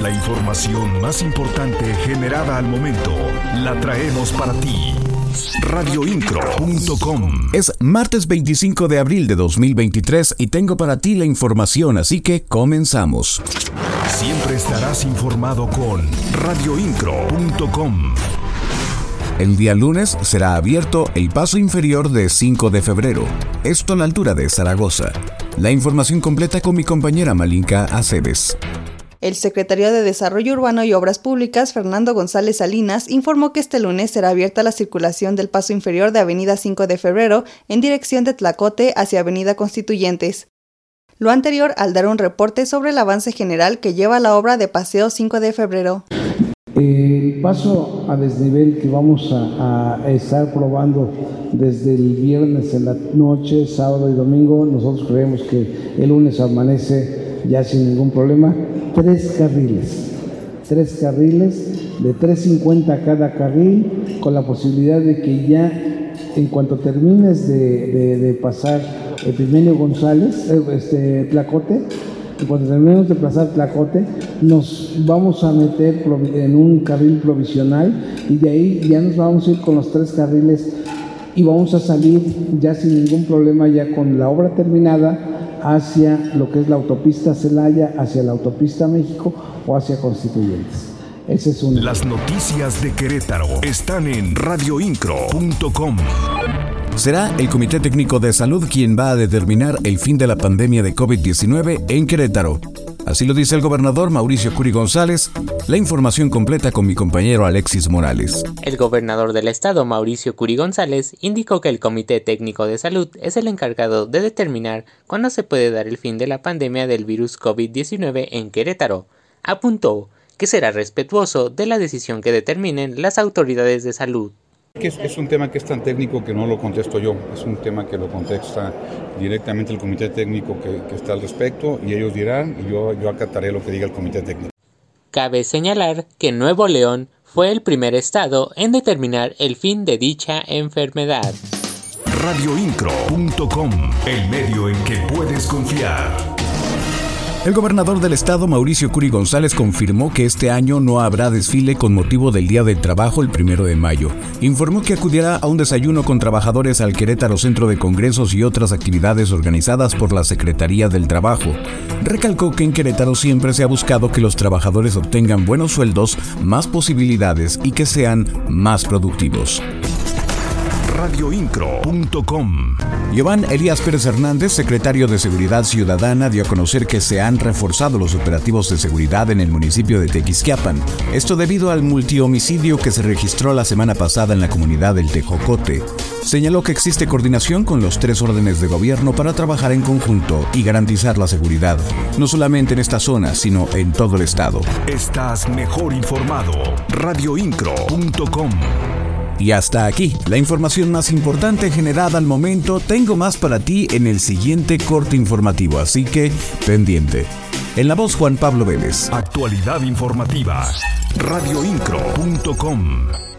La información más importante generada al momento la traemos para ti. Radioincro.com Es martes 25 de abril de 2023 y tengo para ti la información, así que comenzamos. Siempre estarás informado con radioincro.com. El día lunes será abierto el paso inferior de 5 de febrero, esto a la altura de Zaragoza. La información completa con mi compañera Malinka Aceves. El secretario de Desarrollo Urbano y Obras Públicas, Fernando González Salinas, informó que este lunes será abierta la circulación del paso inferior de Avenida 5 de Febrero en dirección de Tlacote hacia Avenida Constituyentes. Lo anterior al dar un reporte sobre el avance general que lleva la obra de Paseo 5 de Febrero. El paso a desnivel que vamos a, estar probando desde el viernes en la noche, sábado y domingo, nosotros creemos que el lunes amanece ya sin ningún problema. Tres carriles, tres carriles de 3.50 cada carril, con la posibilidad de que ya en cuanto termines de, de, de pasar Epidemio González, eh, este, Tlacote, y cuando terminemos de pasar Tlacote, nos vamos a meter en un carril provisional y de ahí ya nos vamos a ir con los tres carriles y vamos a salir ya sin ningún problema, ya con la obra terminada, hacia lo que es la autopista Celaya, hacia la autopista México o hacia Constituyentes. Ese es un... Las noticias de Querétaro están en radioincro.com. Será el Comité Técnico de Salud quien va a determinar el fin de la pandemia de COVID-19 en Querétaro. Así lo dice el gobernador Mauricio Curi González. La información completa con mi compañero Alexis Morales. El gobernador del estado, Mauricio Curi González, indicó que el Comité Técnico de Salud es el encargado de determinar cuándo se puede dar el fin de la pandemia del virus COVID-19 en Querétaro. Apuntó que será respetuoso de la decisión que determinen las autoridades de salud. Es, es, un tema que es tan técnico que no lo contesto yo, es un tema que lo contesta directamente el comité técnico que, que está al respecto y ellos dirán y yo, yo acataré lo que diga el comité técnico. Cabe señalar que Nuevo León fue el primer estado en determinar el fin de dicha enfermedad. Radioincro.com, el medio en que puedes confiar. El gobernador del estado, Mauricio Curi González, confirmó que este año no habrá desfile con motivo del Día del Trabajo el primero de mayo. Informó que acudirá a un desayuno con trabajadores al Querétaro Centro de Congresos y otras actividades organizadas por la Secretaría del Trabajo. Recalcó que en Querétaro siempre se ha buscado que los trabajadores obtengan buenos sueldos, más posibilidades y que sean más productivos radioincro.com. Giovanni Elías Pérez Hernández, secretario de Seguridad Ciudadana, dio a conocer que se han reforzado los operativos de seguridad en el municipio de Tequisquiapan. Esto debido al multihomicidio que se registró la semana pasada en la comunidad del Tejocote. Señaló que existe coordinación con los tres órdenes de gobierno para trabajar en conjunto y garantizar la seguridad, no solamente en esta zona, sino en todo el estado. Estás mejor informado. radioincro.com y hasta aquí, la información más importante generada al momento. Tengo más para ti en el siguiente corte informativo, así que pendiente. En la voz Juan Pablo Vélez. Actualidad informativa. radioincro.com